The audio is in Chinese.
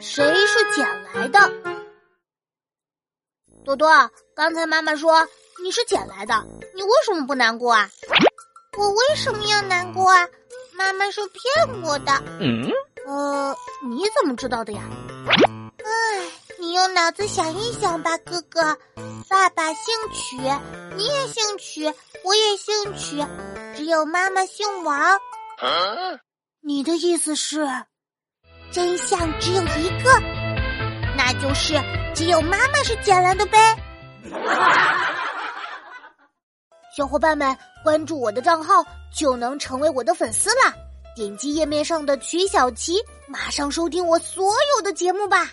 谁是捡来的？多多，刚才妈妈说你是捡来的，你为什么不难过啊？我为什么要难过啊？妈妈是骗我的。嗯。呃，你怎么知道的呀？唉，你用脑子想一想吧，哥哥。爸爸姓曲，你也姓曲，我也姓曲，只有妈妈姓王。你的意思是，真相只有一个，那就是只有妈妈是捡来的呗。小伙伴们，关注我的账号就能成为我的粉丝啦！点击页面上的曲小琪，马上收听我所有的节目吧。